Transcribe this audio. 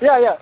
Yeah, yeah.